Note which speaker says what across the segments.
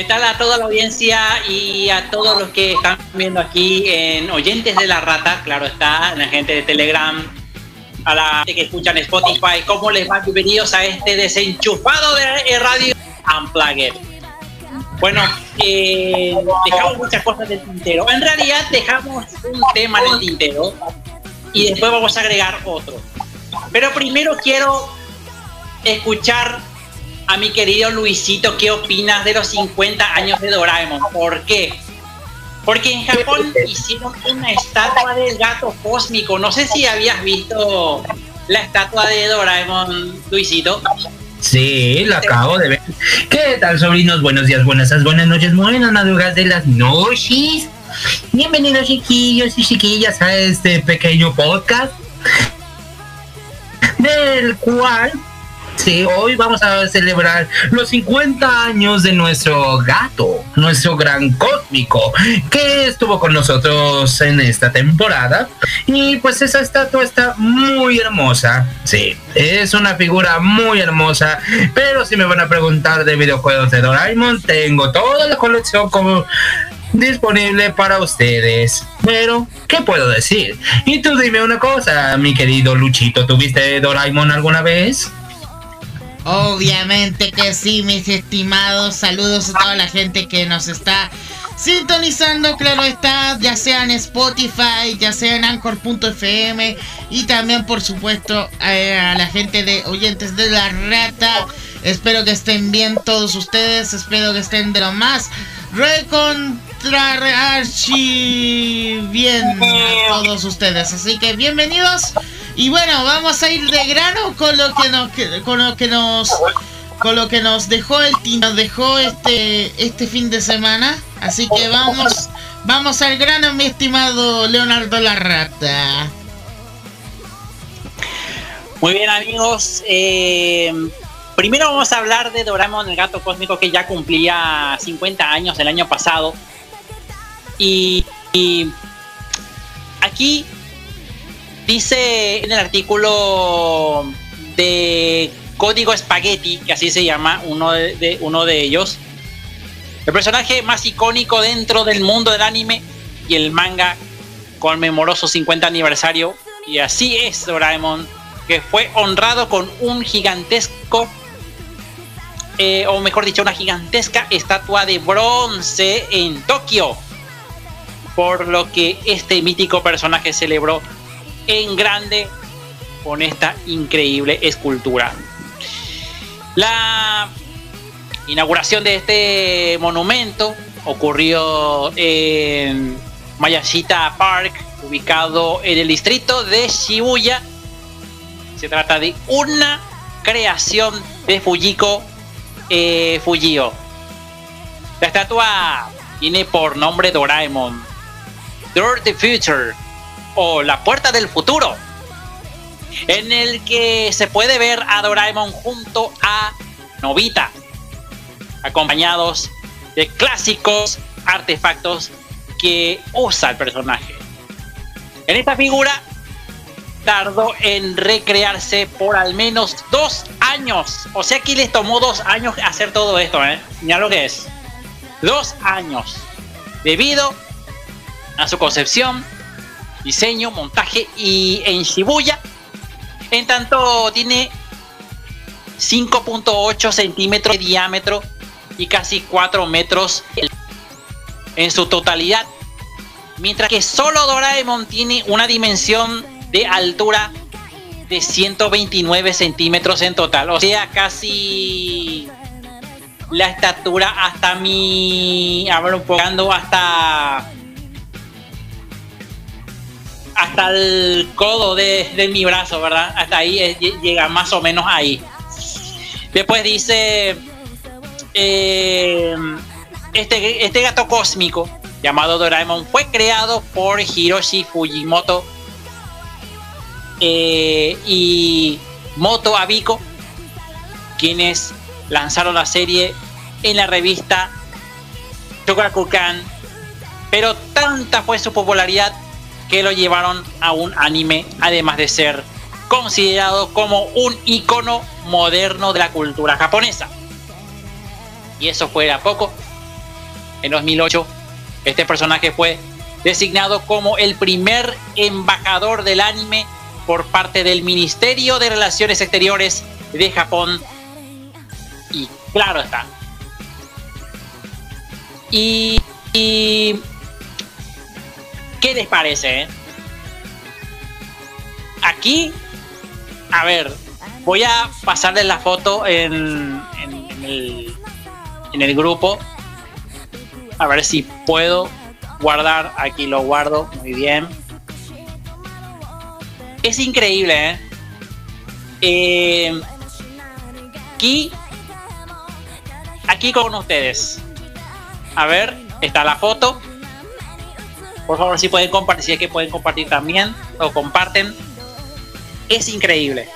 Speaker 1: ¿Qué tal a toda la audiencia y a todos los que están viendo aquí en Oyentes de la Rata? Claro está, la gente de Telegram, a la gente que escuchan Spotify. ¿Cómo les va? Bienvenidos a este desenchufado de Radio Unplugged. Bueno, eh, dejamos muchas cosas del tintero. En realidad dejamos un tema en el tintero y después vamos a agregar otro. Pero primero quiero escuchar a mi querido Luisito, ¿qué opinas de los 50 años de Doraemon? ¿Por qué? Porque en Japón hicieron una estatua del gato cósmico. No sé si habías visto la estatua de Doraemon, Luisito.
Speaker 2: Sí, lo acabo de ver. ¿Qué tal, sobrinos? Buenos días, buenas buenas noches, buenas madrugadas de las noches. Bienvenidos, chiquillos y chiquillas, a este pequeño podcast del cual Sí, hoy vamos a celebrar los 50 años de nuestro gato, nuestro gran cósmico, que estuvo con nosotros en esta temporada. Y pues esa estatua está muy hermosa. Sí, es una figura muy hermosa. Pero si me van a preguntar de videojuegos de Doraemon, tengo toda la colección como disponible para ustedes. Pero, ¿qué puedo decir? Y tú dime una cosa, mi querido Luchito, ¿tuviste Doraemon alguna vez?
Speaker 3: Obviamente que sí, mis estimados. Saludos a toda la gente que nos está sintonizando, claro está, ya sea en Spotify, ya sea en Anchor.fm y también, por supuesto, eh, a, la gente de oyentes de la rata. Espero que estén bien todos ustedes, espero que estén de lo más recontra archi bien a todos ustedes. Así que bienvenidos y bueno, vamos a ir de grano con lo que nos con lo que nos con lo que nos dejó el nos dejó este este fin de semana. Así que vamos vamos al grano, mi estimado Leonardo Larrata.
Speaker 1: Muy bien, amigos. Eh, primero vamos a hablar de Doraemon el gato cósmico que ya cumplía 50 años el año pasado. y aquí dice en el artículo de Código Spaghetti, que así se llama uno de, uno de ellos, el personaje más icónico dentro del mundo del anime y el manga conmemoró su 50 aniversario. Y así es Doraemon, que fue honrado con un gigantesco, eh, o mejor dicho, una gigantesca estatua de bronce en Tokio, por lo que este mítico personaje celebró en grande con esta increíble escultura. La inauguración de este monumento ocurrió en Mayashita Park, ubicado en el distrito de Shibuya. Se trata de una creación de Fujiko eh, Fujio. La estatua tiene por nombre Doraemon. The Future o La Puerta del Futuro, en el que se puede ver a Doraemon junto a Novita, acompañados de clásicos artefactos que usa el personaje. En esta figura tardó en recrearse por al menos dos años. O sea que les tomó dos años hacer todo esto, ¿eh? Mira lo que es. Dos años. Debido a su concepción, diseño, montaje y en Shibuya. En tanto tiene 5.8 centímetros de diámetro y casi 4 metros en su totalidad. Mientras que solo Doraemon tiene una dimensión de altura de 129 centímetros en total. O sea, casi la estatura hasta mi... A ver, un poco, hasta hasta el codo de, mi brazo, ¿verdad? Hasta ahí llega más o menos ahí. Después dice, eh, este, este gato cósmico llamado Doraemon fue creado por Hiroshi Fujimoto eh, y Moto Abiko, quienes lanzaron la serie en la revista Shogakukan, pero tanta fue su popularidad que lo llevaron a un anime, además de ser considerado como un icono moderno de la cultura japonesa. Y eso fuera poco, en 2008, este personaje fue designado como el primer embajador del anime por parte del Ministerio de Relaciones Exteriores de Japón. Y claro está. Y, y ¿qué les parece? Eh? Aquí, a ver, voy a pasarles la foto en, en, el, grupo. A ver si puedo guardar. Aquí lo guardo. Muy bien. Es increíble, ¿eh? eh aquí, aquí con ustedes. A ver, está la foto. Por favor, si pueden compartir, si es que pueden compartir también o comparten. Es increíble.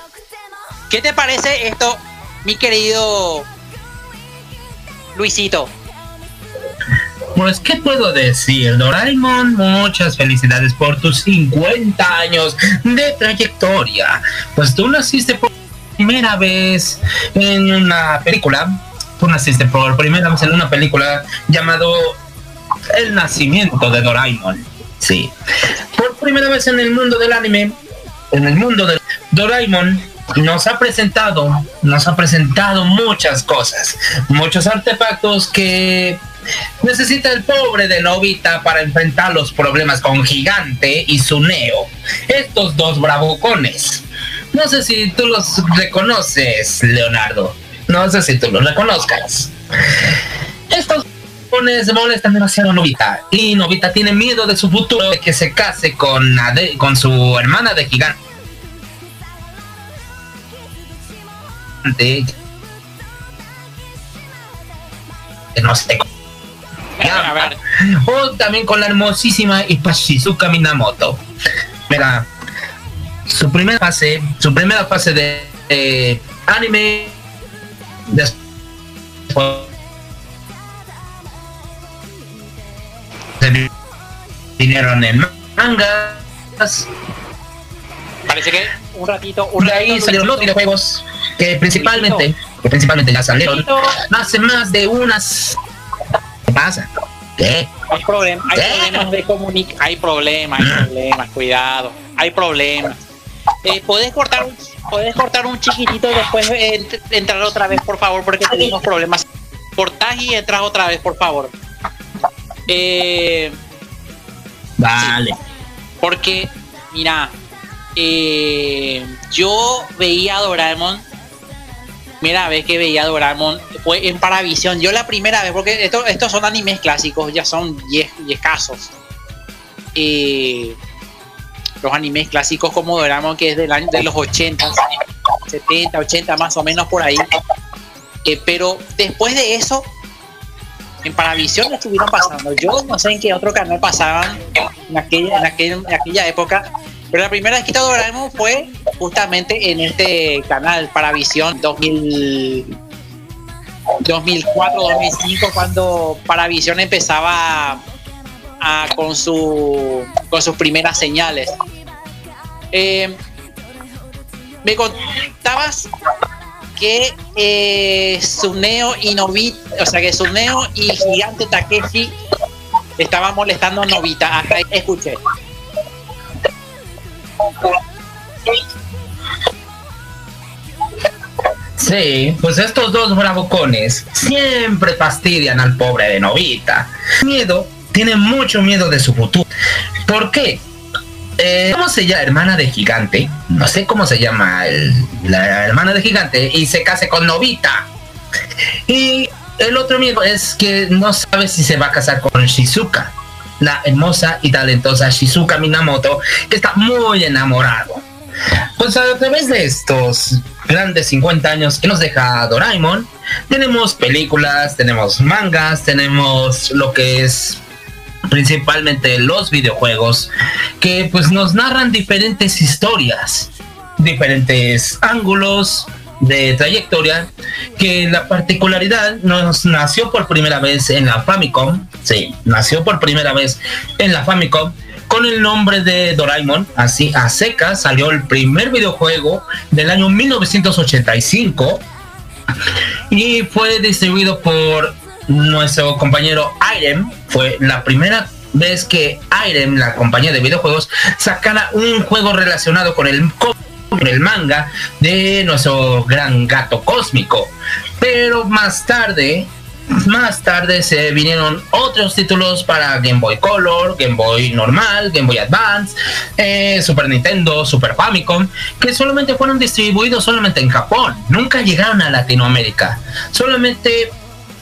Speaker 1: ¿Qué te parece esto, mi querido Luisito?
Speaker 2: Pues, ¿qué puedo decir? Doraemon, muchas felicidades por tus 50 años de trayectoria. Pues tú naciste por primera vez en una película. Tú naciste por primera vez en una película llamado El nacimiento de Doraemon. Sí. Por primera vez en el mundo del anime, en el mundo de Doraemon, nos ha presentado, nos ha presentado muchas cosas, muchos artefactos que necesita el pobre de Novita para enfrentar los problemas con Gigante y su Neo, estos dos bravucones. No sé si tú los reconoces, Leonardo. No sé si tú los reconozcas. Estos molestan demasiado a Novita y Novita tiene miedo de su futuro de que se case con, con su hermana de Gigante. no sé o también con la hermosísima Ipashizuka Minamoto. Mira, su primera fase, su primera fase de anime después vinieron en mangas.
Speaker 1: Parece que un ratito, un
Speaker 2: de ahí salieron los videojuegos que principalmente, que principalmente ya salieron hace más de unas pasa? ¿Qué?
Speaker 1: Hay, problemas hay problemas de comunicación. Hay problemas, hay problemas, cuidado. Hay problemas. Eh, ¿puedes, cortar un, ¿Puedes cortar un chiquitito y después entrar otra vez, por favor? Porque tenemos problemas. Cortás y entras otra vez, por favor. Eh,
Speaker 2: vale.
Speaker 1: porque, mira, eh, yo veía a Doraemon primera vez que veía Doraemon fue en Paravisión. Yo la primera vez, porque esto, estos son animes clásicos, ya son 10 casos. Eh, los animes clásicos como Doraemon, que es del año de los 80, 70, 80 más o menos por ahí. Eh, pero después de eso, en Paravisión estuvieron pasando. Yo no sé en qué otro canal pasaban en aquella, época pero la primera vez que Doraemon fue justamente en este canal para Visión 2000, 2004, 2005, cuando Paravisión empezaba con sus primeras señales. Eh, me contabas que eh, Suneo y Novita, o sea que Suneo y Gigante Takeshi estaban molestando a Novita. Hasta ahí escuché.
Speaker 2: Sí, pues estos dos bravucones siempre fastidian al pobre de Novita. Miedo, tiene mucho miedo de su futuro. ¿Por qué? Eh, ¿Cómo se llama? Hermana de gigante. No sé cómo se llama la hermana de gigante. Y se case con Novita. Y el otro miedo es que no sabe si se va a casar con Shizuka la hermosa y talentosa Shizuka Minamoto, que está muy enamorado. Pues a través de estos grandes 50 años que nos deja Doraemon, tenemos películas, tenemos mangas, tenemos lo que es principalmente los videojuegos, que pues nos narran diferentes historias, diferentes ángulos, de trayectoria que la particularidad nos nació por primera vez en la Famicom, sí, nació por primera vez en la Famicom con el nombre de Doraemon, así a seca salió el primer videojuego del año 1985 y fue distribuido por nuestro compañero Irem fue la primera vez que Irem, la compañía de videojuegos, sacara un juego relacionado con el, con el manga de nuestro gran gato cósmico. Pero más tarde, más tarde se vinieron otros títulos para Game Boy Color, Game Boy normal, Game Boy Advance, eh, Super Nintendo, Super Famicom, que solamente fueron distribuidos solamente en Japón, nunca llegaron a Latinoamérica. Solamente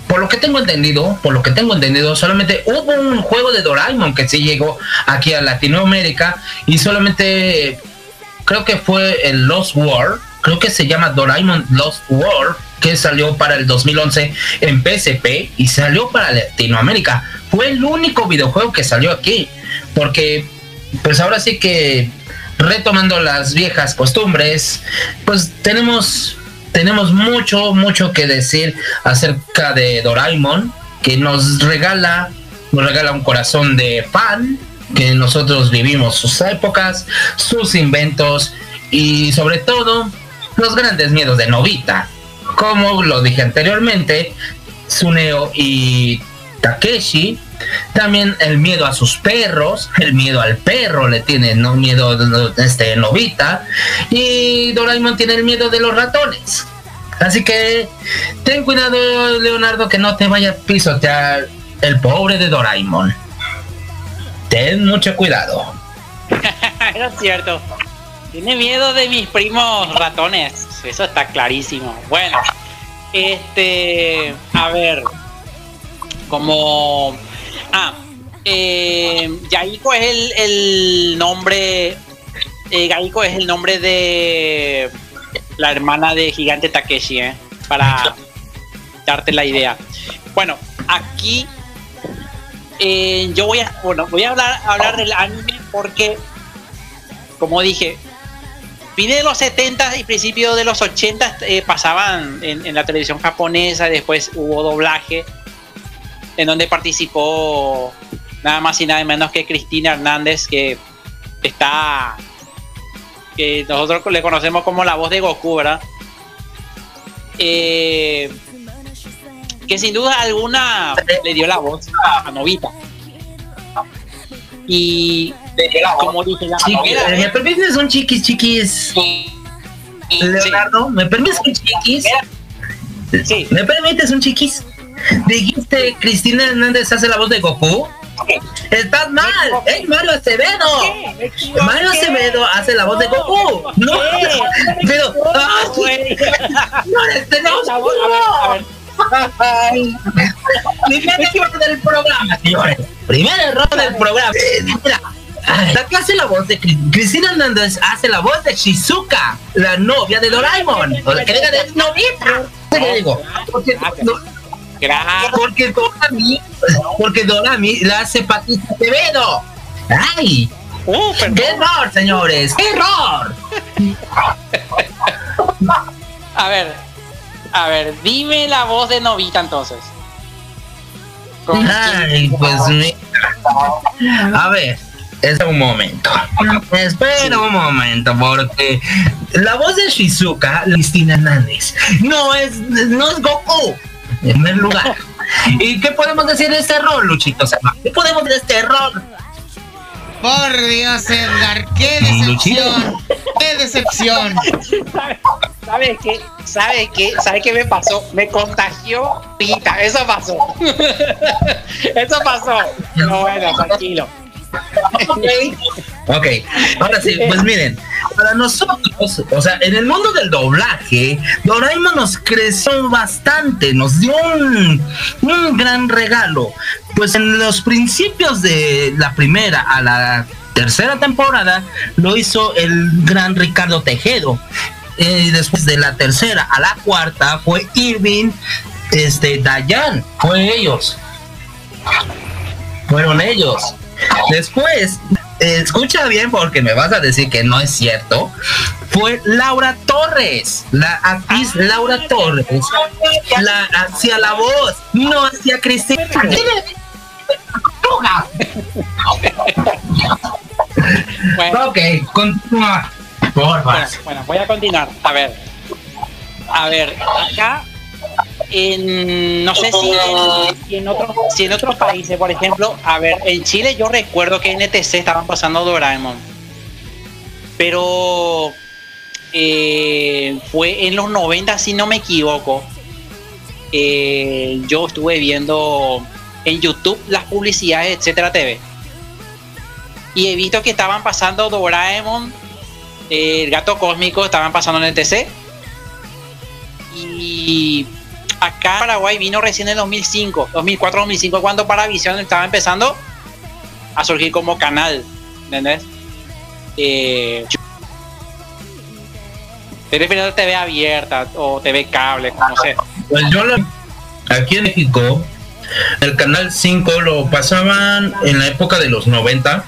Speaker 2: por lo que tengo entendido, por lo que tengo entendido, solamente hubo un juego de Doraemon que sí llegó aquí a Latinoamérica y solamente creo que fue el Lost World, creo que se llama Doraemon Lost World, que salió para el 2011 en PSP y salió para Latinoamérica. Fue el único videojuego que salió aquí, porque pues ahora sí que retomando las viejas costumbres, pues tenemos tenemos mucho, mucho que decir acerca de Doraemon, que nos regala, nos regala un corazón de fan, que nosotros vivimos sus épocas, sus inventos y sobre todo los grandes miedos de Novita. Como lo dije anteriormente, Suneo y Takeshi también el miedo a sus perros, el miedo al perro le tiene no miedo este Novita y Doraemon tiene el miedo de los ratones. Así que ten cuidado Leonardo que no te vaya a pisotear el pobre de Doraemon. Ten mucho cuidado.
Speaker 1: es cierto. Tiene miedo de mis primos ratones. Eso está clarísimo. Bueno, este, a ver, como Ah, eh, Yaiko es el, el nombre. Eh, es el nombre de la hermana de Gigante Takeshi, ¿eh? Para darte la idea. Bueno, aquí eh, yo voy a, bueno, voy a hablar, hablar del anime porque, como dije, fines de los 70 y principios de los 80 eh, pasaban en, la televisión japonesa, después hubo doblaje en donde participó nada más y nada menos que Cristina Hernández, que está, que nosotros le conocemos como la voz de Goku, ¿verdad? Eh, que sin duda alguna le dio la voz a Novita. Y como dije, la
Speaker 2: primera ¿Me permites un chiquis, chiquis? Leonardo, ¿me permites un chiquis? Sí. ¿Me permites un chiquis? Dijiste Cristina Hernández hace la voz de Goku. Estás mal, es Mario Acevedo. Mario Acevedo hace la voz de Goku. No, pero no este no Primer error del programa, señores. Primer error del programa. Mira, la que hace la voz de Cristina Hernández hace la voz de Shizuka, la novia de Doraemon. O la que diga de novita. ¿Qué digo? Porque no, porque Dorami, porque Dorami la hace Patricia Acevedo. ¡Ay! Uh, ¡Qué error, señores! ¡Qué error!
Speaker 1: a ver, a ver, dime la voz de Novita entonces.
Speaker 2: Ay, pues A ver, espera un momento. Espera un momento, porque la voz de Shizuka, Cristina Hernández, no es, no es Goku en primer lugar. ¿Y qué podemos decir de este error, Luchito? ¿Qué podemos decir de este error?
Speaker 3: Por Dios, Edgar, qué decepción. Qué decepción.
Speaker 1: ¿Sabe qué? ¿Sabe qué? ¿Sabe qué me pasó? Me contagió Pita. Eso pasó. Eso pasó. Pero bueno, tranquilo.
Speaker 2: Ok, ahora sí, pues miren, para nosotros, o sea, en el mundo del doblaje, Doraemon nos creció bastante, nos dio un, un gran regalo. Pues en los principios de la primera a la tercera temporada lo hizo el gran Ricardo Tejedo. Y después de la tercera a la cuarta fue Irving, este, Dayan, fue ellos. Fueron ellos. Después, escucha bien porque me vas a decir que no es cierto. Fue Laura Torres, la actriz ah. Laura Torres, la hacía la voz, no hacía Cristina. bueno. Ok, continúa.
Speaker 1: Por bueno, bueno, voy a continuar. A ver, a ver, acá en, no sé si en, otros, países, por ejemplo, a ver, en Chile yo recuerdo que en ETC estaban pasando Doraemon. Pero eh, fue en los 90, si no me equivoco. Eh, yo estuve viendo en YouTube las publicidades, etcétera TV. Y he visto que estaban pasando Doraemon, el gato cósmico, estaban pasando en ETC. Y acá Paraguay vino recién en 2005, 2004, 2005, cuando Paravisión estaba empezando a surgir como canal, ¿entendés? Eh, ¿Te TV abierta o TV cable, no sé?
Speaker 2: Pues yo aquí en México, el canal 5 lo pasaban en la época de los 90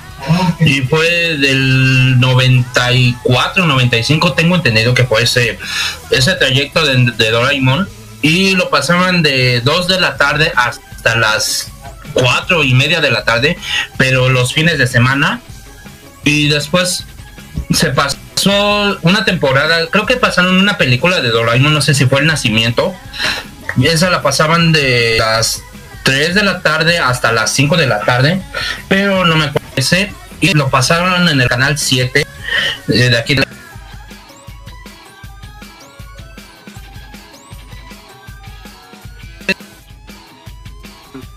Speaker 2: y fue del 94, 95, tengo entendido que fue ese, ese trayecto de, de Doraemon y lo pasaban de 2 de la tarde hasta las 4 y media de la tarde, pero los fines de semana. Y después se pasó una temporada, creo que pasaron una película de Doraemon, no sé si fue El Nacimiento. Y esa la pasaban de las 3 de la tarde hasta las 5 de la tarde, pero no me parece. Y lo pasaron en el canal 7 eh, de aquí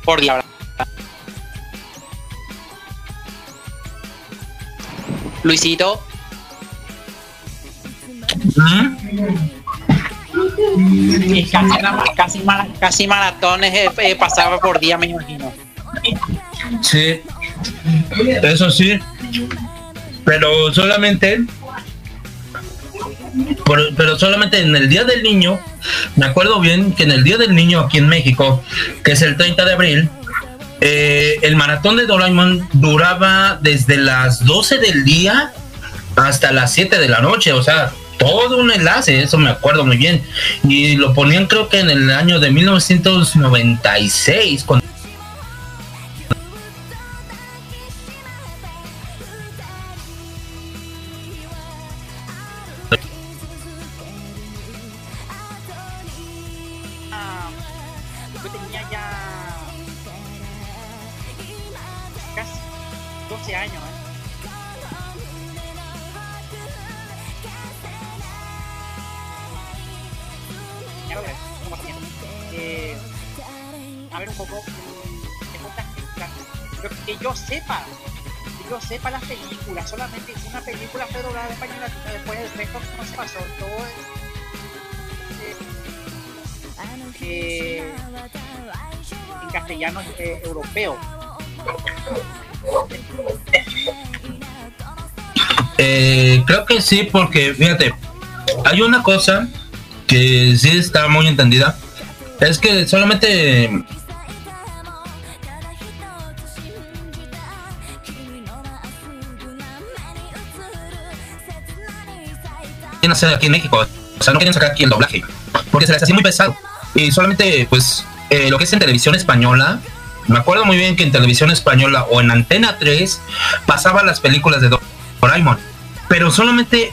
Speaker 1: por día. Luisito. casi, casi, maratones eh, eh, pasaba por día, me imagino.
Speaker 2: Sí, eso sí. Pero solamente pero solamente en el Día del Niño, me acuerdo bien que en el Día del Niño aquí en México, que es el 30 de abril, eh, el maratón de Doraemon duraba desde las 12 del día hasta las 7 de la noche, o sea, todo un enlace, eso me acuerdo muy bien. Y lo ponían creo que en el año de 1996, cuando sí, porque fíjate, hay una cosa que sí está muy entendida. Es que solamente quieren hacer aquí en México. O sea, no quieren sacar aquí el doblaje. Porque se les hacía muy pesado. Y solamente, pues, eh, lo que es en televisión española. Me acuerdo muy bien que en televisión española o en Antena 3 pasaban las películas de Doraemon pero solamente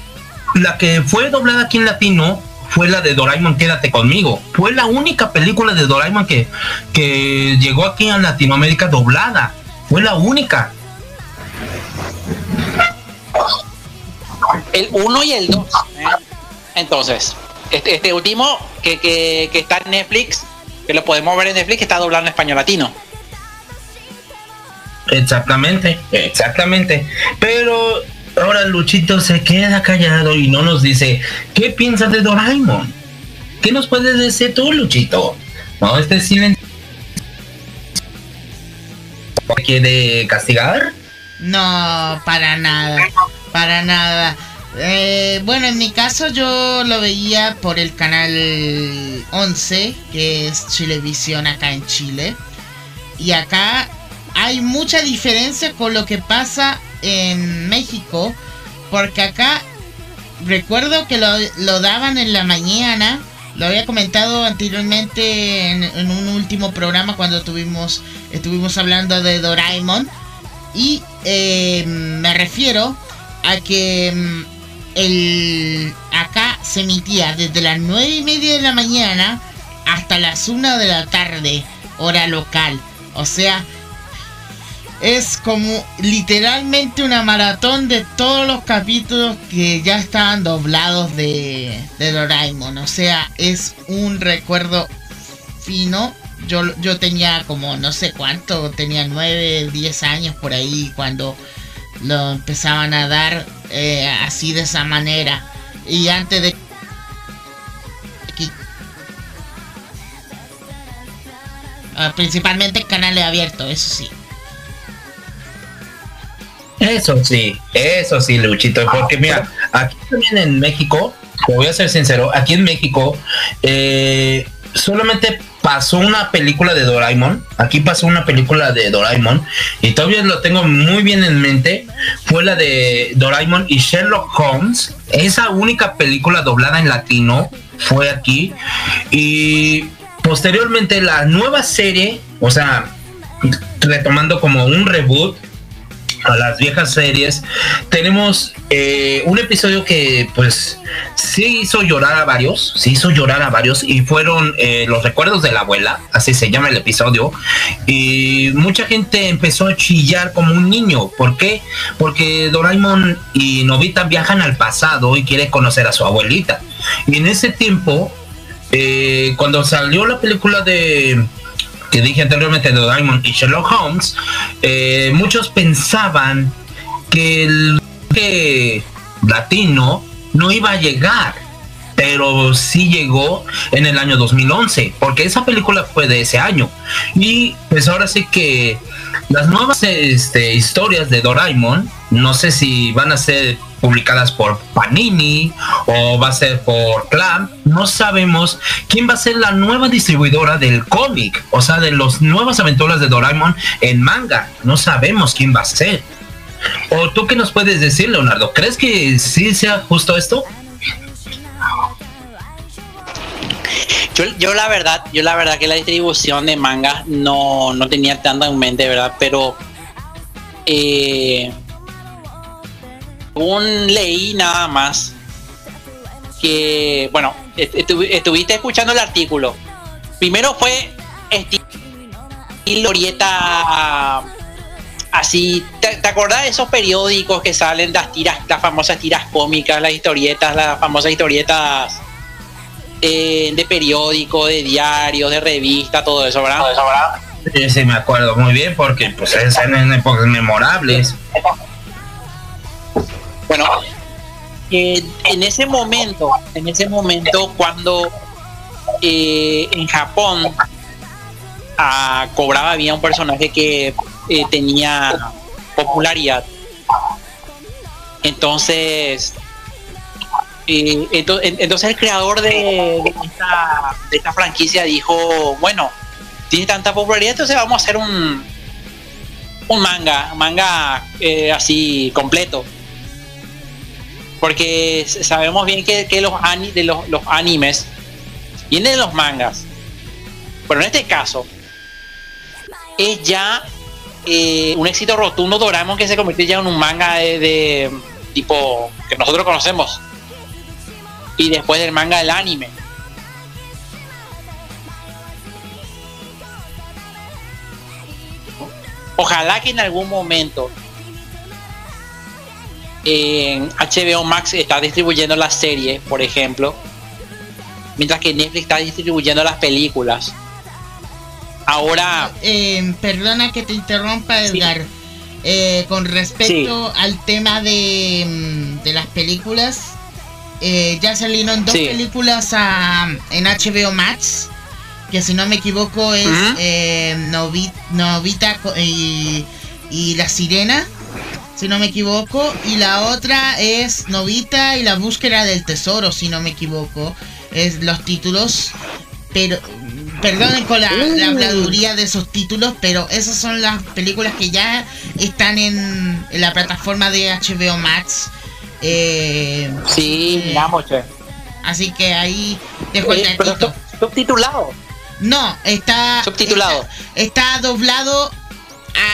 Speaker 2: la que fue doblada aquí en latino fue la de Doraemon Quédate conmigo. Fue la única película de Doraemon que, que llegó aquí a Latinoamérica doblada. Fue la única.
Speaker 1: El 1 y el 2. ¿eh? Entonces, este, este último que, que, que, está en Netflix, que lo podemos ver en Netflix, está doblado en español latino.
Speaker 2: Exactamente, exactamente. Pero Ahora Luchito se queda callado y no nos dice, ¿qué piensas de Doraemon? ¿Qué nos puedes decir tú, Luchito? No, este silencio. ¿Quiere castigar?
Speaker 3: No, para nada, para nada. Eh, bueno, en mi caso yo lo veía por el canal 11, que es Chilevisión acá en Chile. Y acá hay mucha diferencia con lo que pasa en México, porque acá recuerdo que lo, daban en la mañana, lo había comentado anteriormente en, un último programa cuando tuvimos, estuvimos hablando de Doraemon, y eh, me refiero a que mm, el, acá se emitía desde las 9 y media de la mañana hasta las 1 de la tarde, hora local. O sea, es como literalmente una maratón de todos los capítulos que ya estaban doblados de, de Doraemon. O sea, es un recuerdo fino. Yo, yo tenía como no sé cuánto, tenía 9, 10 años por ahí cuando lo empezaban a dar eh, así de esa manera. Y antes de Ah, principalmente canales abiertos, eso sí.
Speaker 2: Eso sí, eso sí, Luchito, porque mira, aquí también en México, voy a ser sincero, aquí en México eh, solamente pasó una película de Doraemon, aquí pasó una película de Doraemon y todavía lo tengo muy bien en mente, fue la de Doraemon y Sherlock Holmes, esa única película doblada en latino fue aquí y posteriormente la nueva serie, o sea, retomando como un reboot a las viejas series, tenemos eh, un episodio que pues sí hizo llorar a varios, sí hizo llorar a varios y fueron eh, los recuerdos de la abuela, así se llama el episodio, y mucha gente empezó a chillar como un niño, ¿por qué? Porque Doraemon y Novita viajan al pasado y quiere conocer a su abuelita, y en ese tiempo eh, cuando salió la película de que dije anteriormente de Diamond y Sherlock Holmes, eh, muchos pensaban que el latino no iba a llegar, pero sí llegó en el año 2011, porque esa película fue de ese año. Y pues ahora sí que las nuevas este, historias de Doraemon, no sé si van a ser publicadas por Panini o va a ser por Clamp. No sabemos quién va a ser la nueva distribuidora del cómic, o sea, de las nuevas aventuras de Doraemon en manga. No sabemos quién va a ser. ¿O tú qué nos puedes decir, Leonardo? ¿Crees que sí sea justo esto?
Speaker 1: Yo, la verdad, yo la verdad que la distribución de manga no, no tenía tanto en mente, ¿verdad? Pero eh, un leí nada más que, bueno, estuviste escuchando el artículo. Primero fue estilo Orieta así, ¿te, acordás de esos periódicos que salen las tiras, las famosas tiras cómicas, las historietas, las famosas historietas eh, de periódico, de diario, de revista, todo eso, ¿verdad?
Speaker 2: Sí, sí, me acuerdo muy bien porque pues es en épocas memorables.
Speaker 1: Bueno, eh, en ese momento, en ese momento cuando eh, en Japón cobraba bien un personaje que eh, tenía popularidad. Entonces, entonces, el creador de, esta, de, esta, franquicia dijo, bueno, tiene tanta popularidad, entonces vamos a hacer un, un manga, manga así completo porque sabemos bien que, los, de los, animes vienen de los mangas. Pero en este caso, es ya eh, un éxito rotundo Doraemon que se convirtió ya en un manga de, tipo que nosotros conocemos. Y después del manga del anime. Ojalá que en algún momento HBO Max está distribuyendo la serie, por ejemplo, mientras que Netflix está distribuyendo las películas. Ahora...
Speaker 3: Eh, perdona que te interrumpa, Edgar. Eh, con respecto al tema de, mm, de las películas, eh, ya salieron dos películas en HBO Max, que si no me equivoco es Novita y, y La Sirena si no me equivoco. Y la otra es Novita y la búsqueda del tesoro, si no me equivoco. Es los títulos. Pero, perdonen con la, la habladuría de esos títulos, pero esas son las películas que ya están en, la plataforma de HBO Max.
Speaker 1: Eh, sí, eh,
Speaker 3: Así que ahí dejo el
Speaker 1: eh, subtitulado.
Speaker 3: No, está
Speaker 1: subtitulado.
Speaker 3: está doblado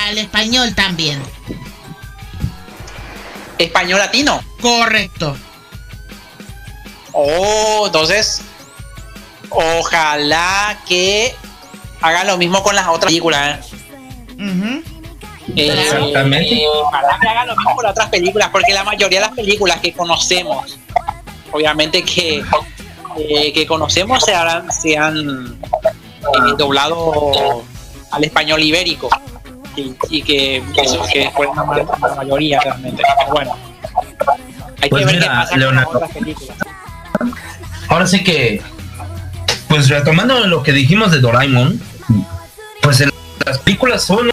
Speaker 3: al español también
Speaker 1: español latino.
Speaker 3: Correcto.
Speaker 1: Oh, entonces. ojalá que hagan lo mismo con las otras películas. ¿eh?
Speaker 2: Exactamente.
Speaker 1: ojalá que hagan lo mismo con las otras películas, porque la mayoría de las películas que conocemos, obviamente que, que conocemos se, harán, se han doblado al español ibérico y, que eso que fue la, mayoría realmente. Bueno, hay
Speaker 2: pues
Speaker 1: que ver qué pasa
Speaker 2: Leonardo.
Speaker 1: con las otras películas.
Speaker 2: Ahora sí que, pues retomando lo que dijimos de Doraemon, pues en las películas son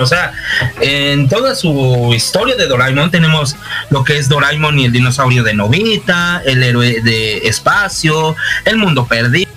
Speaker 2: o sea, en toda su historia de Doraemon tenemos lo que es Doraemon y el dinosaurio de Novita, el héroe de espacio, el mundo perdido.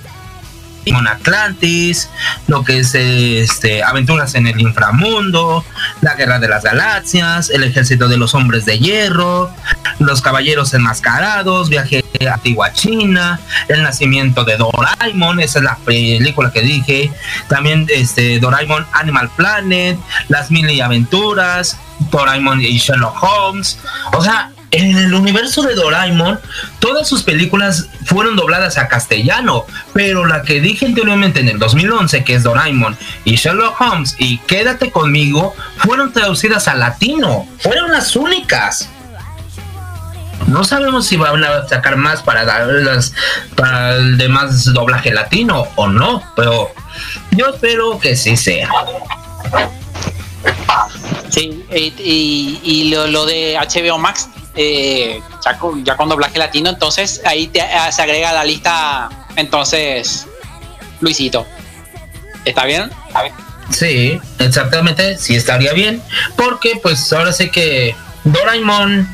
Speaker 2: Doraemon Atlantis, lo que es este aventuras en el inframundo, la guerra de las galaxias, el ejército de los hombres de hierro, los caballeros enmascarados, viaje a antigua China, el nacimiento de Doraemon, esa es la película que dije, también este Doraemon Animal Planet, las mil y aventuras, Doraemon y Sherlock Holmes, o sea, en el universo de Doraemon, todas sus películas fueron dobladas a castellano, pero la que dije anteriormente en el 2011, que es Doraemon y Sherlock Holmes y Quédate conmigo, fueron traducidas a latino, fueron las únicas. No sabemos si van a sacar más para darlas para el demás doblaje latino o no, pero yo espero que sí sea.
Speaker 1: Sí, y, y, lo, de HBO Max, eh, ya, con, ya, doblaje latino, entonces ahí te, se agrega a la lista, entonces, Luisito. ¿Está bien?
Speaker 2: Sí, exactamente, sí estaría bien, porque pues ahora sé que Doraemon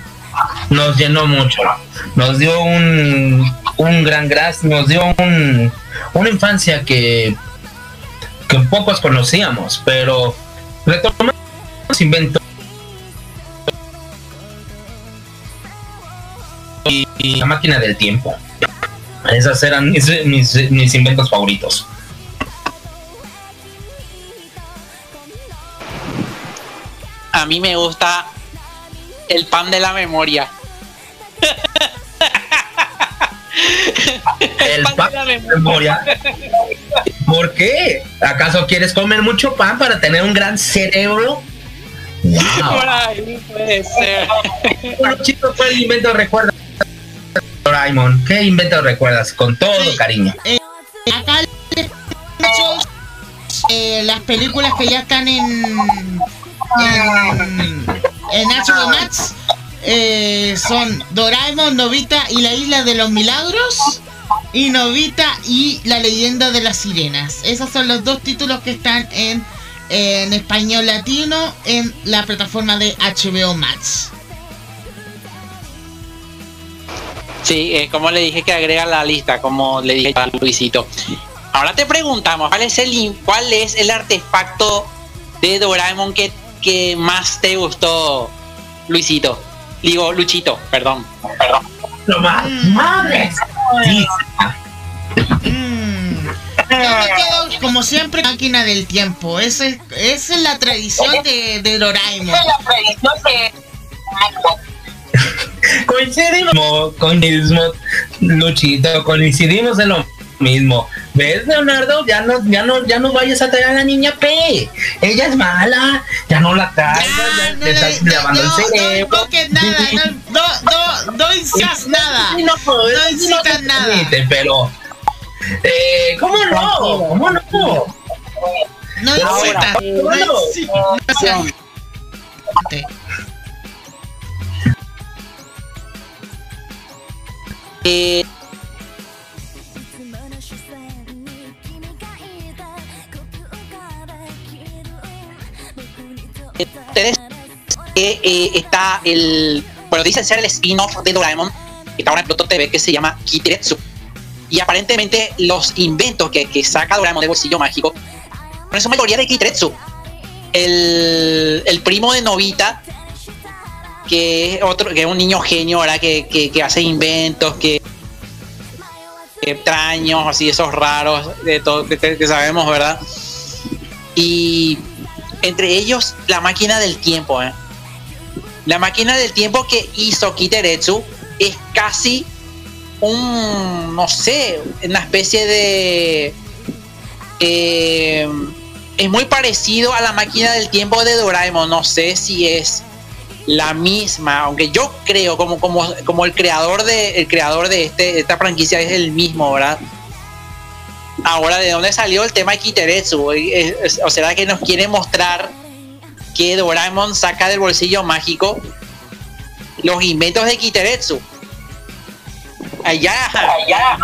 Speaker 2: nos llenó mucho, nos dio un, un gran gracias, nos dio un, una infancia que, que pocos conocíamos, pero retomamos inventó y, la máquina del tiempo. Esas eran mis, mis, mis inventos favoritos.
Speaker 1: A mí me gusta el pan de la memoria.
Speaker 2: el pan, pan de la memoria. ¿Por qué? ¿Acaso quieres comer mucho pan para tener un gran cerebro?
Speaker 1: Wow. Por ahí puede ser.
Speaker 2: bueno, chicos, ¿cuál invento recuerdas? Doraemon, ¿qué invento recuerdas? Con todo sí, cariño.
Speaker 3: Eh, acá eh, las películas que ya están en en, en HBO Max eh, son Doraemon, Novita y la Isla de los Milagros y Novita y la leyenda de las sirenas. Esos son los dos títulos que están en, en español latino en la plataforma de HBO Max.
Speaker 1: Sí, eh, como le dije que agrega la lista, como le dije a Luisito. Ahora te preguntamos, ¿cuál es el, cuál es el artefacto de Doraemon que, que más te gustó, Luisito? Digo, Luchito, perdón. Perdón.
Speaker 2: Lo más, mm. madre. Sí.
Speaker 3: Mm. Yo me quedo, como siempre, máquina del tiempo. Esa es, esa es la tradición de, de Doraemon. Esa es la tradición de
Speaker 2: coincidimos con mismo Luchito, coincidimos en lo mismo. ¿Ves, Leonardo? Ya no, ya no, ya no vayas a traer a la niña P. Ella es mala, ya no la traigas, ya, no te estás lavando
Speaker 3: no,
Speaker 2: el cerebro.
Speaker 3: No, no, nada, no, no, no, no incitas nada.
Speaker 2: No,
Speaker 3: no incitas nada.
Speaker 2: Pero, eh, ¿cómo no? ¿Cómo no?
Speaker 3: No incitas, no incitas.
Speaker 1: Eh, ustedes eh, eh, está el bueno dicen ser el spin-off de Doraemon que está ahora en Pluto TV que se llama Kiteretsu y aparentemente los inventos que, que saca Doraemon de bolsillo mágico son en su mayoría de Kiteretsu el, el primo de Novita que es otro que es un niño genio ¿verdad? Que, que, hace inventos que, extraños así esos raros de todo que, que, sabemos verdad y entre ellos la máquina del tiempo ¿eh? la máquina del tiempo que hizo Kiteretsu es casi un, no sé, una especie de... Eh, es muy parecido a la máquina del tiempo de Doraemon, no sé si es la misma, aunque yo creo como, como, como el creador de el creador de este, esta franquicia es el mismo, ¿verdad? Ahora, ¿de dónde salió el tema de Kiteretsu? ¿O será que nos quiere mostrar que Doraemon saca del bolsillo mágico los inventos de Kiteretsu? Allá, allá.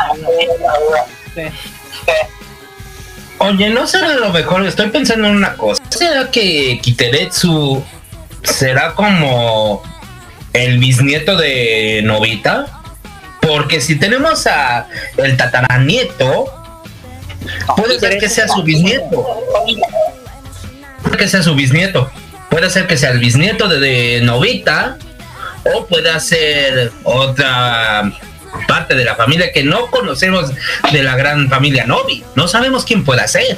Speaker 2: Oye, no será lo mejor, estoy pensando en una cosa. ¿Será que Kiteretsu será como el bisnieto de Novita? Porque si tenemos a el tataranieto, puede ser que sea su bisnieto. Puede que sea su bisnieto. Puede ser que sea el bisnieto de, de Novita. O puede ser otra parte de la familia que no conocemos de la gran familia Novi. No sabemos quién pueda ser.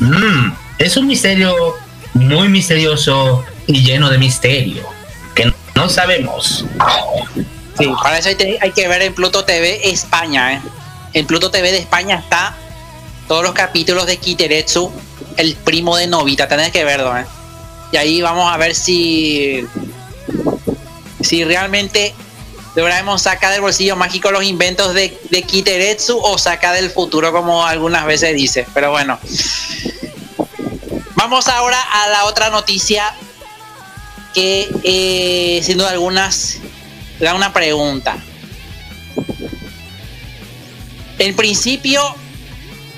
Speaker 2: Mm, es un misterio muy misterioso y lleno de misterio que no sabemos.
Speaker 1: Sí, para eso hay, que ver en Pluto TV España. ¿eh? En Pluto TV de España está todos los capítulos de Kiteretsu, el primo de Novita. Tenés que verlo. ¿eh? Y ahí vamos a ver si si realmente Doraemon saca del bolsillo mágico los inventos de, de Kiteretsu o saca del futuro, como algunas veces dice. Pero bueno. Vamos ahora a la otra noticia que eh, sin duda algunas da una pregunta. En principio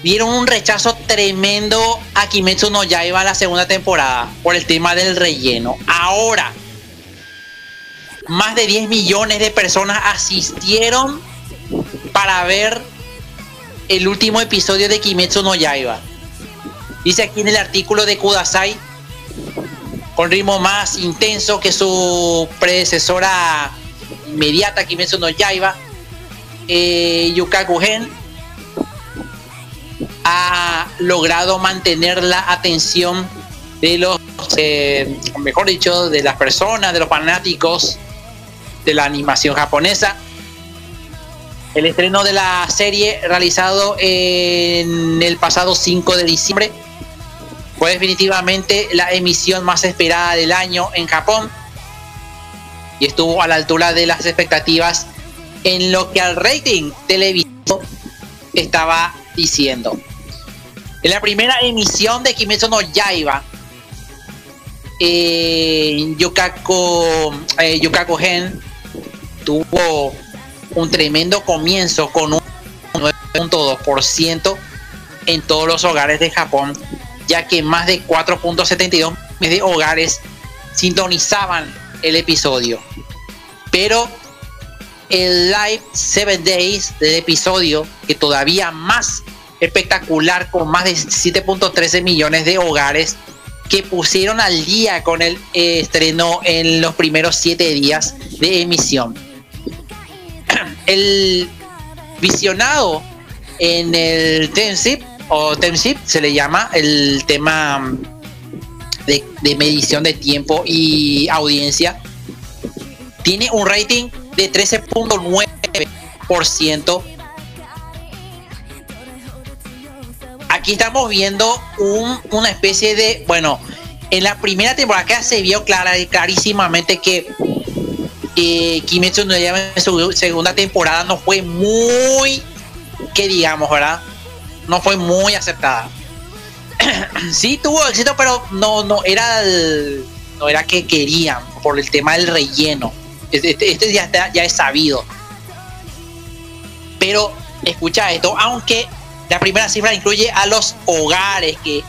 Speaker 1: dieron un rechazo tremendo a Kimetsu no Yaiba la segunda temporada por el tema del relleno. Ahora más de 10 millones de personas asistieron para ver el último episodio de Kimetsu no Yaiba. Dice aquí en el artículo de Kudasai, con ritmo más intenso que su predecesora inmediata Kimetsu no Yaiba, eh, Yukaku Gen ha logrado mantener la atención de los, eh, mejor dicho, de las personas, de los fanáticos de la animación japonesa. El estreno de la serie realizado en el pasado 5 de diciembre fue definitivamente la emisión más esperada del año en Japón y estuvo a la altura de las expectativas en lo que al rating televisivo estaba diciendo. En la primera emisión de Kimetsu no Yaiba, eh, Yukako, eh, Yukako Gen tuvo un tremendo comienzo con un 9.2% en todos los hogares de Japón, ya que más de 4.72 de hogares sintonizaban el episodio. Pero el live 7 days del episodio, que todavía más espectacular, con más de 7.13 millones de hogares que pusieron al día con el estreno en los primeros 7 días de emisión el visionado en el Temsip o Temsip se le llama el tema de, medición de tiempo y audiencia tiene un rating de 13.9% aquí estamos viendo una especie de bueno en la primera temporada se vio clara, clarísimamente que eh, Kimetsu no en su segunda temporada no fue muy, que digamos, ¿verdad? No fue muy aceptada. sí tuvo éxito, pero no, no era no era que querían por el tema del relleno. Este, este, ya, ya es sabido. Pero escucha esto, aunque la primera cifra incluye a los hogares que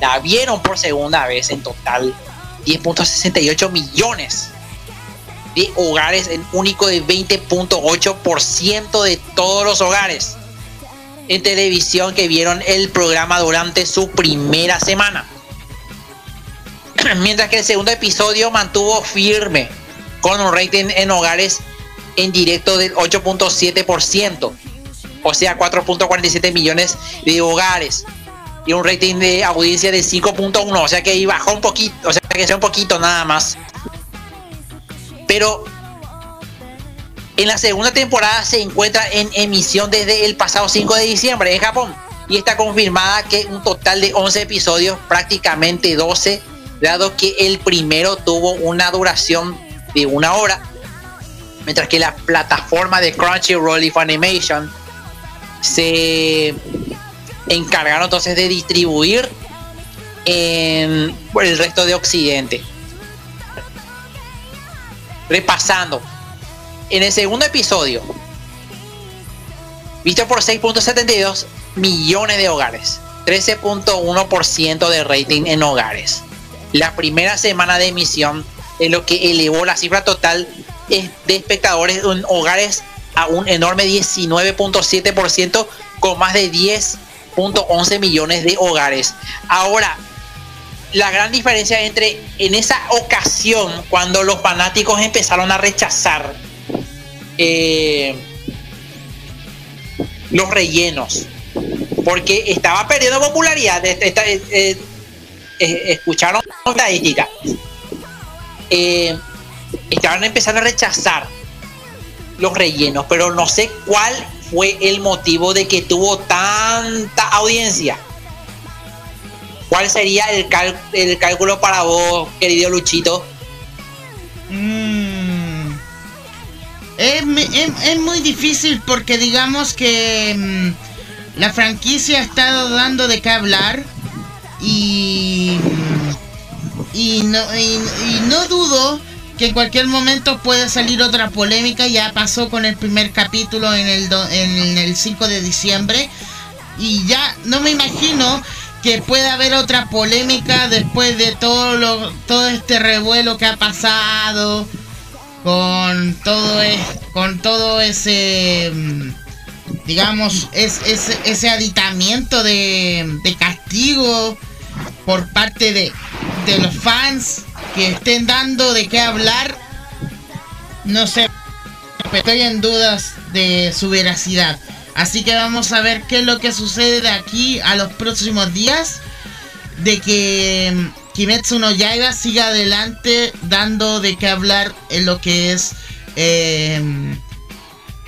Speaker 1: la vieron por segunda vez en total 10.68 millones de hogares, el único de 20.8% de todos los hogares en televisión que vieron el programa durante su primera semana. Mientras que el segundo episodio mantuvo firme con un rating en hogares en directo del 8.7%, o sea, 4.47 millones de hogares y un rating de audiencia de 5.1, o sea que bajó un poquito, o sea que sea un poquito nada más pero En la segunda temporada se encuentra en emisión desde el pasado 5 de diciembre en Japón y está confirmada que un total de 11 episodios, prácticamente 12, dado que el primero tuvo una duración de una hora, mientras que la plataforma de Crunchyroll y Funimation se encargaron entonces de distribuir en el resto de Occidente. Repasando, en el segundo episodio, visto por 6.72 millones de hogares, 13.1% de rating en hogares. La primera semana de emisión es lo que elevó la cifra total de espectadores en hogares a un enorme 19.7% con más de 10.11 millones de hogares. Ahora, la gran diferencia entre en esa ocasión, cuando los fanáticos empezaron a rechazar eh, los rellenos, porque estaba perdiendo popularidad. Eh, eh, escucharon estadística. estaban empezando a rechazar los rellenos, pero no sé cuál fue el motivo de que tuvo tanta audiencia. ¿Cuál sería el, el cálculo para vos, querido Luchito?
Speaker 3: Mm. Es, muy difícil porque digamos que mm, la franquicia ha estado dando de qué hablar y, y, no, y, no dudo que en cualquier momento pueda salir otra polémica. Ya pasó con el primer capítulo en el, en el 5 de diciembre. Y ya no me imagino que puede haber otra polémica después de todo lo, todo este revuelo que ha pasado con todo con todo ese mm, digamos es, ese aditamiento de, de, castigo por parte de, de los fans que estén dando de qué hablar no sé estoy en dudas de su veracidad Así que vamos a ver qué es lo que sucede de aquí a los próximos días. De que mm, Kimetsu no Yaiba siga adelante dando de qué hablar en lo que es em,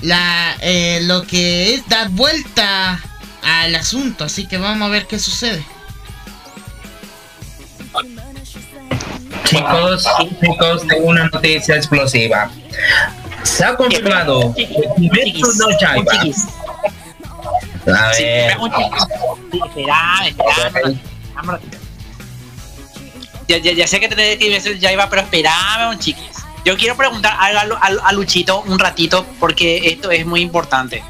Speaker 3: la eh, lo que es dar vuelta al asunto. Así que vamos a ver qué sucede.
Speaker 2: Chicos, chicos, tengo una noticia explosiva. Se ha confirmado que Kimetsu no Yaiba a ver.
Speaker 1: Ya, ya, ya, sé que tenés que ya iba, pero espérame un chiquis. Yo quiero preguntar algo a, Luchito un ratito porque esto es muy importante.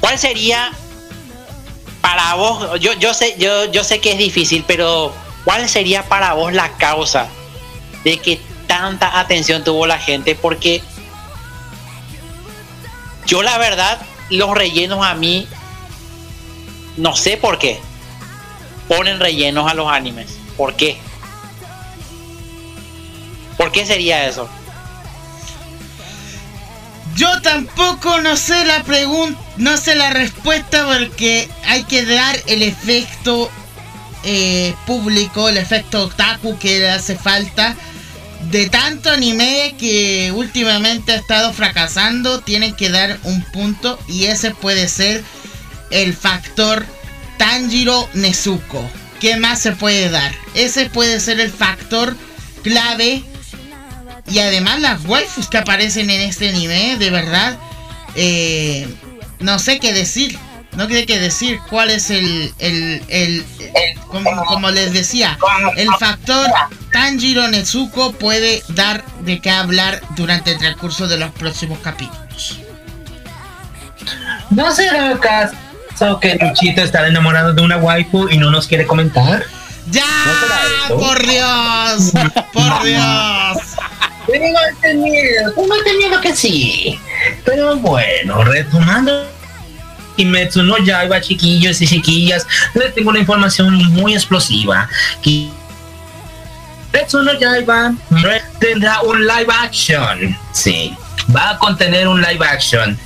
Speaker 1: ¿Cuál sería para vos? Yo, yo sé, yo, yo sé que es difícil, pero ¿cuál sería para vos la causa de que tanta atención tuvo la gente? Porque yo la verdad, los rellenos a mí, no sé por qué. Ponen rellenos a los animes. ¿Por qué? ¿Por qué sería eso?
Speaker 3: Yo tampoco no sé la pregunta, no sé la respuesta porque hay que dar el efecto eh, público, el efecto otaku que hace falta de tanto anime que últimamente ha estado fracasando, tienen que dar un punto y ese puede ser el factor Tanjiro Nezuko. ¿Qué más se puede dar? Ese puede ser el factor clave. Y además las waifus que aparecen en este anime, de verdad, eh, no sé qué decir. No sé qué decir cuál es el, el, el, como, les decía, el factor Tanjiro Nezuko puede dar de qué hablar durante el transcurso de los próximos capítulos.
Speaker 2: ¿No será acaso que Luchito está enamorado de una waifu y no nos quiere comentar?
Speaker 3: ¡Ya! ¡Por Dios! ¡Por Dios!
Speaker 2: Tengo entendido, tengo entendido que sí. Pero bueno, retomando Kimetsu no Yaiba, chiquillos y chiquillas, les tengo una información muy explosiva. Kimetsu no Yaiba tendrá un live action. Sí, va a contener un live action.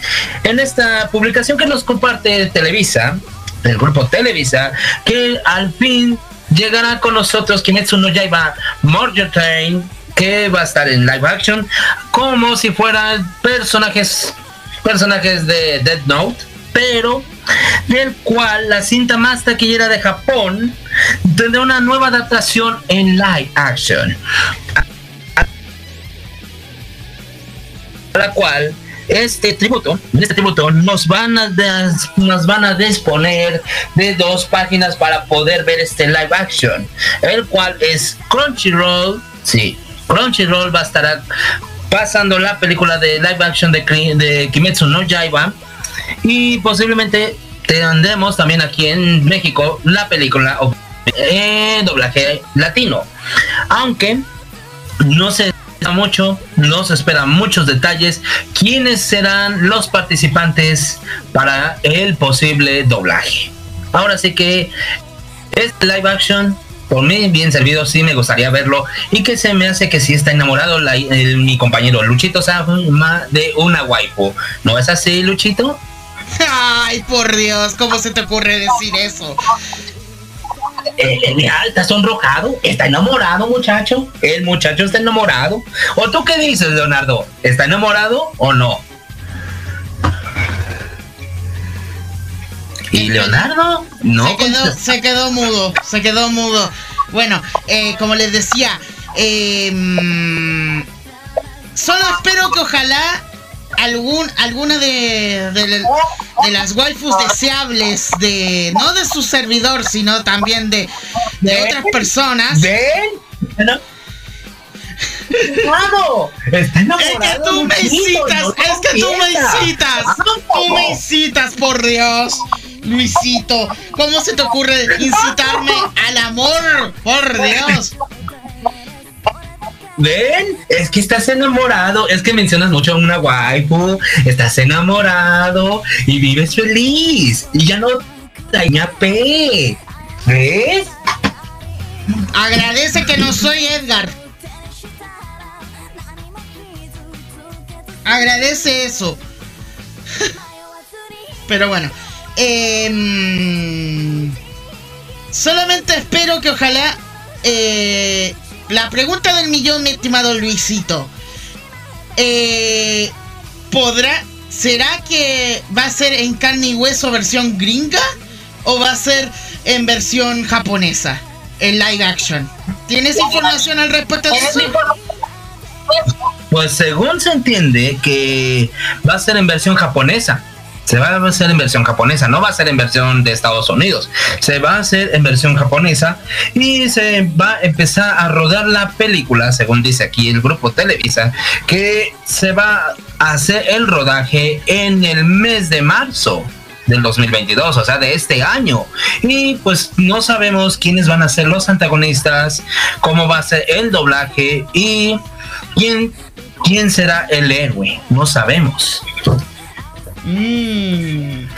Speaker 2: En esta publicación que nos comparte Televisa, del grupo Televisa, que al fin llegará con nosotros Kimetsu no Yaiba Murder Train que va a estar en live action como si fueran personajes personajes de Dead Note, pero del cual la cinta más taquillera de Japón tendrá una nueva adaptación en live action. La cual este tributo, este tributo nos van a nos van a disponer de dos páginas para poder ver este live action, el cual es Crunchyroll, sí, Crunchyroll va a estar pasando la película de live action de, de Kimetsu no Yaiba y posiblemente tendremos también aquí en México la película en doblaje latino. Aunque no se mucho, no se esperan muchos detalles. ¿Quiénes serán los participantes para el posible doblaje? Ahora sí que este live action por mí bien servido, sí me gustaría verlo. Y que se me hace que sí está enamorado mi compañero Luchito Sama de una waifu. ¿No es así, Luchito?
Speaker 3: Ay, por Dios, ¿cómo se te ocurre decir eso?
Speaker 2: Eh, eh está sonrojado, está enamorado, muchacho. El muchacho está enamorado. ¿O tú qué dices, Leonardo? ¿Está enamorado o no? ¿Y Leonardo? No.
Speaker 3: Se quedó, se quedó mudo, se quedó mudo. Bueno, eh, como les decía, eh, solo espero que ojalá algún, alguna de, de, las waifus deseables de no de su servidor, sino también de, de otras personas.
Speaker 2: ¿Ven? Está enamorado.
Speaker 3: Es que tú me incitas, es que tú me incitas, tú me incitas, por Dios. Luisito, ¿cómo se te ocurre incitarme al amor? Por Dios.
Speaker 2: Ven, es que estás enamorado, es que mencionas mucho a una waifu, estás enamorado y vives feliz y ya no daña P. ¿Ves?
Speaker 3: Agradece que no soy Edgar. Agradece eso. Pero bueno. Em, solamente espero que ojalá... Eh, la pregunta del millón, mi estimado Luisito. Eh, ¿Podrá... ¿Será que va a ser en carne y hueso versión gringa? ¿O va a ser en versión japonesa? En live action. ¿Tienes información al respecto de eso?
Speaker 2: Pues según se entiende que va a ser en versión japonesa se va a hacer en versión japonesa, no va a ser en versión de Estados Unidos, se va a hacer en versión japonesa y se va a empezar a rodar la película, según dice aquí el grupo Televisa, que se va a hacer el rodaje en el mes de marzo del 2022, o sea, de este año. Y pues no sabemos quiénes van a ser los antagonistas, cómo va a ser el doblaje y quién, quién será el héroe, no sabemos.
Speaker 3: Mm.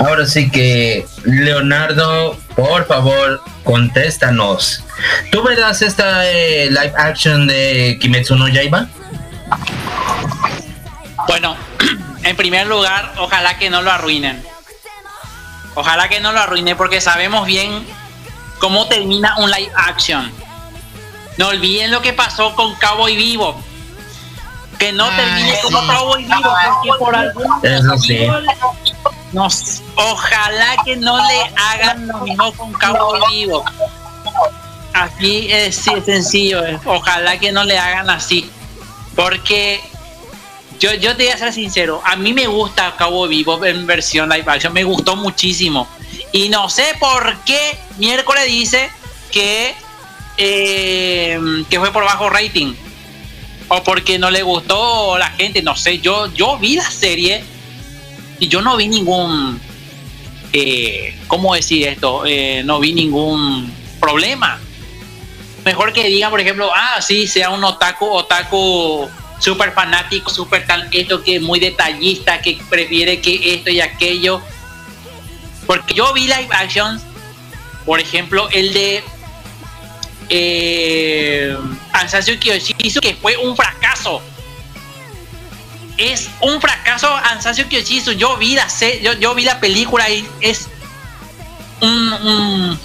Speaker 2: Ahora sí que, Leonardo, por favor, contéstanos. ¿Tú verás esta eh, live action de Kimetsu no Yaiba?
Speaker 1: Bueno, en primer lugar, ojalá que no lo arruinen. Ojalá que no lo arruinen porque sabemos bien cómo termina un live action. No olviden lo que pasó con Cowboy Vivo que no termine como Cowboy Vivo, porque por algún ojalá que no le hagan lo mismo con Cowboy Vivo. Así es, sencillo, eh. ojalá que no le hagan así. Porque yo, yo te voy a ser sincero, a mí me gusta Cowboy Vivo en versión live action, me gustó muchísimo. Y no sé por qué miércoles dice que, eh, que fue por bajo rating o porque no le gustó la gente, no sé, yo, yo vi la serie y yo no vi ningún, eh, ¿cómo decir esto? Eh, no vi ningún problema. Mejor que digan, por ejemplo, ah, sí, sea un otaku, otaku súper fanático, súper tal, esto que muy detallista, que prefiere que esto y aquello. Porque yo vi live actions, por ejemplo, el de eh, Ansasio Kyoshitsu, que fue un fracaso. Es un fracaso Ansasio Kyoshitsu. Yo vi la, yo, yo vi la película y es un,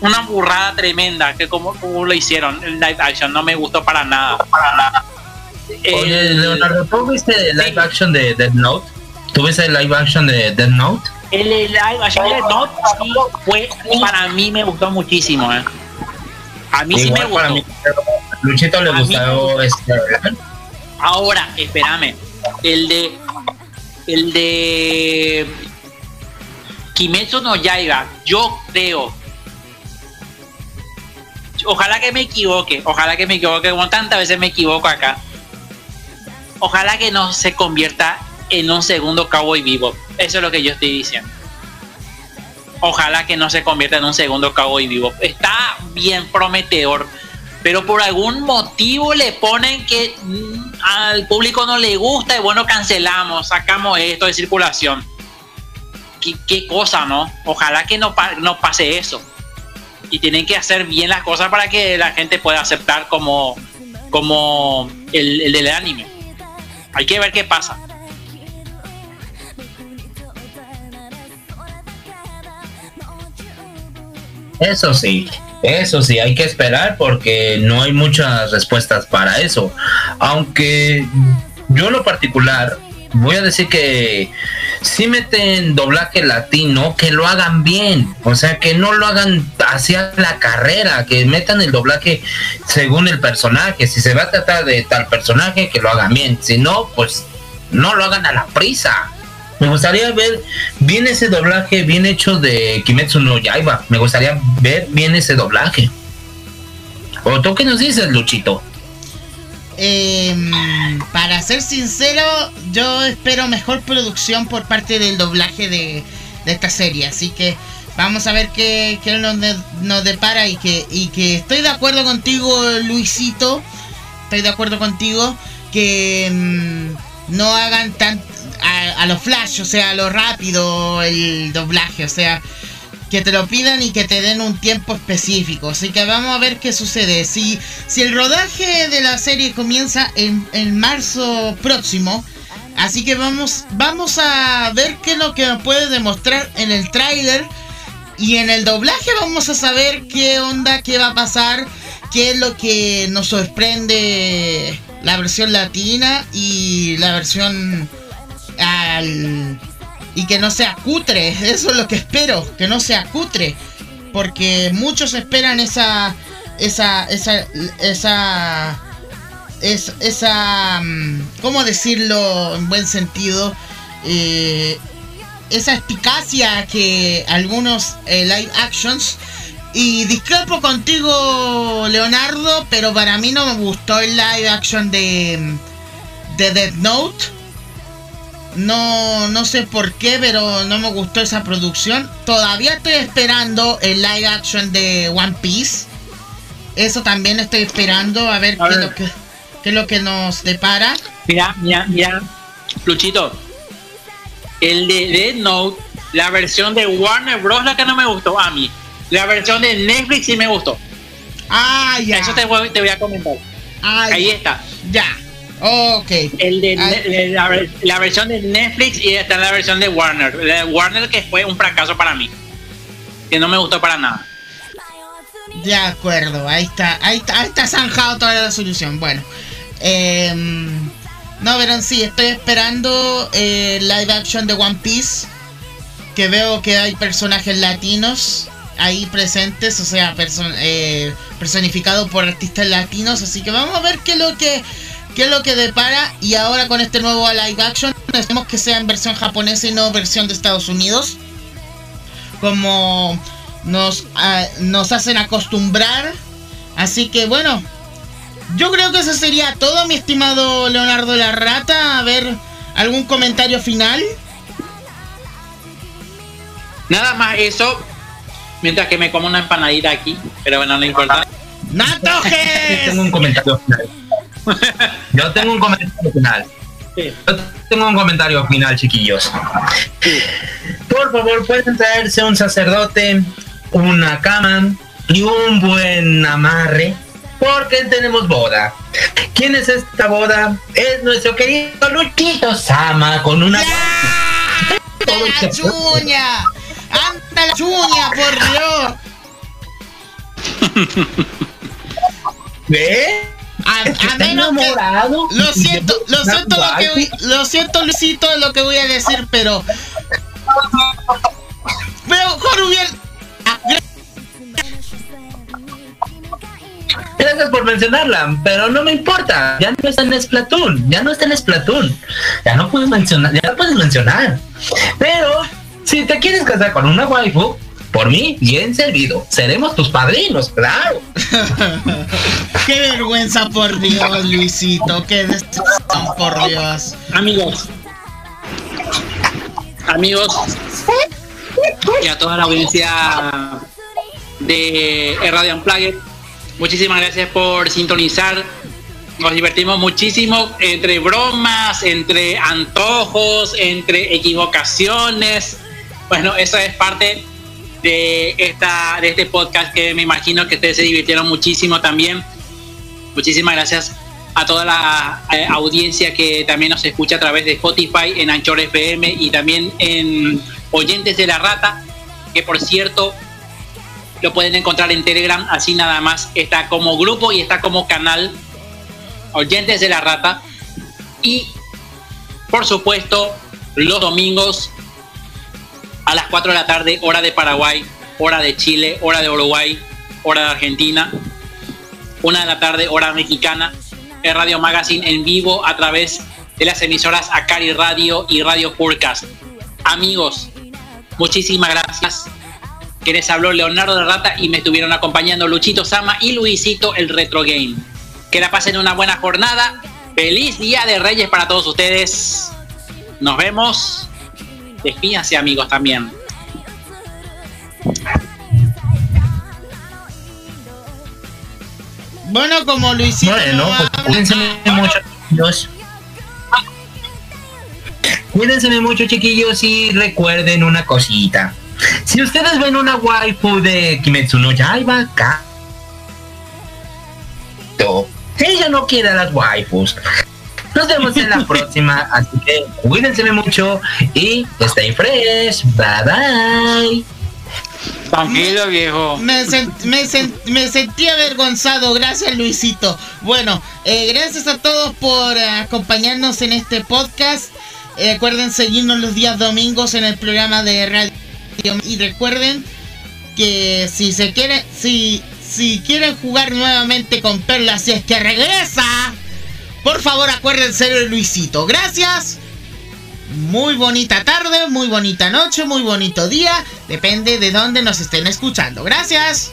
Speaker 1: una burrada tremenda que como, como, lo hicieron el live action no me gustó para nada para nada
Speaker 2: Oye, Leonardo, ¿tú viste el live action de Death Note? ¿Tú viste el live action de Death Note?
Speaker 1: El, live action de Death Note sí fue, para mí me gustó muchísimo, ¿eh? A mí sí me gustó. Mí,
Speaker 2: Luchito le gustó este.
Speaker 1: Ahora, espérame. El de. El de. Kimetsu no Yaiba. Yo creo. Ojalá que me equivoque. Ojalá que me equivoque. Como tantas veces me equivoco acá. Ojalá que no se convierta en un segundo Cowboy Vivo. Eso es lo que yo estoy diciendo. Ojalá que no se convierta en un segundo Cowboy Vivo. Está bien prometedor pero por algún motivo le ponen que mm, al público no le gusta y bueno, cancelamos, sacamos esto de circulación. ¿Qué, cosa, no? Ojalá que no, no pase eso. Y tienen que hacer bien las cosas para que la gente pueda aceptar como, como el, el del anime. Hay que ver qué pasa.
Speaker 2: Eso sí, eso sí, hay que esperar porque no hay muchas respuestas para eso. Aunque yo en lo particular voy a decir que si meten doblaje latino, que lo hagan bien. O sea, que no lo hagan hacia la carrera, que metan el doblaje según el personaje. Si se va a tratar de tal personaje, que lo hagan bien. Si no, pues no lo hagan a la prisa. Me gustaría ver bien ese doblaje bien hecho de Kimetsu no Yaiba. Me gustaría ver bien ese doblaje. ¿O tú qué nos dices, Luchito?
Speaker 3: Em, para ser sincero, yo espero mejor producción por parte del doblaje de, esta serie. Así que vamos a ver qué, nos, depara y que, y que estoy de acuerdo contigo, Luisito. Estoy de acuerdo contigo que em, no hagan tan, a, lo flash, o sea, a lo rápido el doblaje, o sea, que te lo pidan y que te den un tiempo específico. Así que vamos a ver qué sucede. Si, si el rodaje de la serie comienza en, en marzo próximo, así que vamos, vamos a ver qué es lo que puede demostrar en el tráiler. Y en el doblaje vamos a saber qué onda, qué va a pasar, qué es lo que nos sorprende la versión latina y la versión al y que no sea cutre, eso es lo que espero, que no sea cutre, porque muchos esperan esa esa esa esa esa, mm, ¿cómo decirlo en buen sentido? Eh, esa eficacia que algunos eh, live actions y discrepo contigo Leonardo, pero para mí no me gustó el live action de de Dead Note no, no sé por qué, pero no me gustó esa producción. Todavía estoy esperando el live action de One Piece. Eso también estoy esperando a ver, qué, Es lo que, qué es lo que nos depara.
Speaker 1: Mira, mira, mira, Luchito. El de Dead Note, la versión de Warner Bros. la que no me gustó a mí. La versión de Netflix sí me gustó.
Speaker 3: Ah, ya.
Speaker 1: Eso te voy, te voy a comentar. Ahí está.
Speaker 3: Ya. Ok.
Speaker 1: El de, la, versión de Netflix y está la versión de Warner. de Warner que fue un fracaso para mí. Que no me gustó para nada.
Speaker 3: De acuerdo, ahí está, ahí está, ahí está zanjado toda la solución. Bueno. Em, no, pero sí, estoy esperando eh, live action de One Piece. Que veo que hay personajes latinos ahí presentes, o sea, eh, personificados por artistas latinos. Así que vamos a ver qué es lo que qué es lo que depara y ahora con este nuevo live action esperemos que sea en versión japonesa y no versión de Estados Unidos. Como nos, ah, nos hacen acostumbrar. Así que bueno yo creo que eso sería todo mi estimado Leonardo La Rata a ver algún comentario final
Speaker 1: nada más eso mientras que me como una empanadita aquí pero bueno no importa.
Speaker 3: ¡Natojes!
Speaker 2: tengo un comentario final yo tengo un comentario final. Yo tengo un comentario final, chiquillos. Por favor, pueden traerse un sacerdote, una cama y un buen amarre, porque tenemos boda. ¿Quién es esta boda? Es nuestro querido Luchito Sama con una.
Speaker 3: ¡Anda la chuña! ¡Anda la chuña, por Dios!
Speaker 2: ¿Ve?
Speaker 3: A, a menos que, lo siento, lo siento lo que lo siento Luisito lo que voy a decir, pero pero Jorubiel
Speaker 2: Gracias por mencionarla, pero no me importa. Ya no está en Splatoon, ya no está en Splatoon. Ya no puedes mencionar, ya no puedes mencionar. Pero si te quieres casar con una waifu, por mí, bien servido. Seremos tus padrinos, claro.
Speaker 3: qué vergüenza, por Dios, Luisito. Qué destrucción, por Dios.
Speaker 1: Amigos. Amigos. Y a toda la audiencia de Radio Unplugged Muchísimas gracias por sintonizar. Nos divertimos muchísimo entre bromas, entre antojos, entre equivocaciones. Bueno, eso es parte de esta de este podcast que me imagino que ustedes se divirtieron muchísimo también. Muchísimas gracias a toda la eh, audiencia que también nos escucha a través de Spotify, en Anchor FM y también en Oyentes de la Rata, que por cierto lo pueden encontrar en Telegram, así nada más. Está como grupo y está como canal Oyentes de la Rata. Y, por supuesto, los domingos a las 4 de la tarde, hora de Paraguay, hora de Chile, hora de Uruguay, hora de Argentina. Una de la tarde, hora mexicana, el Radio Magazine en vivo a través de las emisoras Acari Radio y Radio Purcast. Amigos, muchísimas gracias quienes habló Leonardo de Rata y me estuvieron acompañando Luchito Sama y Luisito el Retro Game. Que la pasen una buena jornada. Feliz Día de Reyes para todos ustedes. Nos vemos. Despídense amigos también.
Speaker 3: Bueno, como Luisito.
Speaker 2: Bueno, pues, cuídense mucho, chiquillos. Cuídense mucho, chiquillos, y recuerden una cosita. Si ustedes ven una waifu de Kimetsu no Yaiba acá, ella no quiere a las waifus. Nos vemos en la próxima, así que cuídense mucho y stay fresh. Bye bye.
Speaker 1: Tranquilo, viejo.
Speaker 3: Me, me, sentí avergonzado. Gracias, Luisito. Bueno, eh, gracias a todos por eh, acompañarnos en este podcast. Eh, recuerden seguirnos los días domingos en el programa de radio y recuerden que si se quiere, si, si quieren jugar nuevamente con Perla, si es que regresa, por favor acuérdense de Luisito. Gracias. Muy bonita tarde, muy bonita noche, muy bonito día. Depende de dónde nos estén escuchando. Gracias.